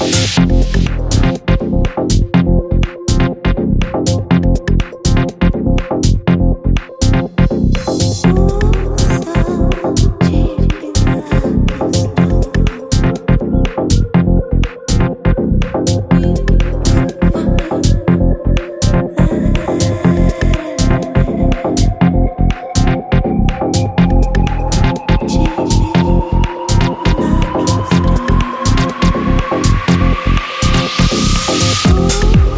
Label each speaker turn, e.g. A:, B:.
A: you you.